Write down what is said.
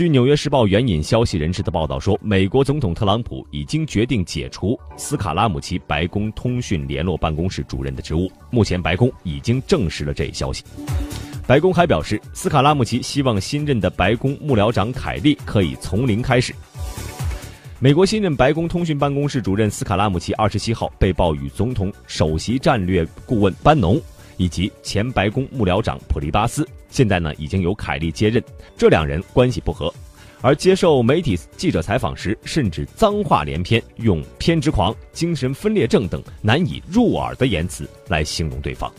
据《纽约时报》援引消息人士的报道说，美国总统特朗普已经决定解除斯卡拉姆齐白宫通讯联络办公室主任的职务。目前，白宫已经证实了这一消息。白宫还表示，斯卡拉姆齐希望新任的白宫幕僚长凯利可以从零开始。美国新任白宫通讯办公室主任斯卡拉姆齐二十七号被曝与总统首席战略顾问班农以及前白宫幕僚长普利巴斯，现在呢已经由凯利接任，这两人关系不和，而接受媒体记者采访时，甚至脏话连篇，用偏执狂、精神分裂症等难以入耳的言辞来形容对方。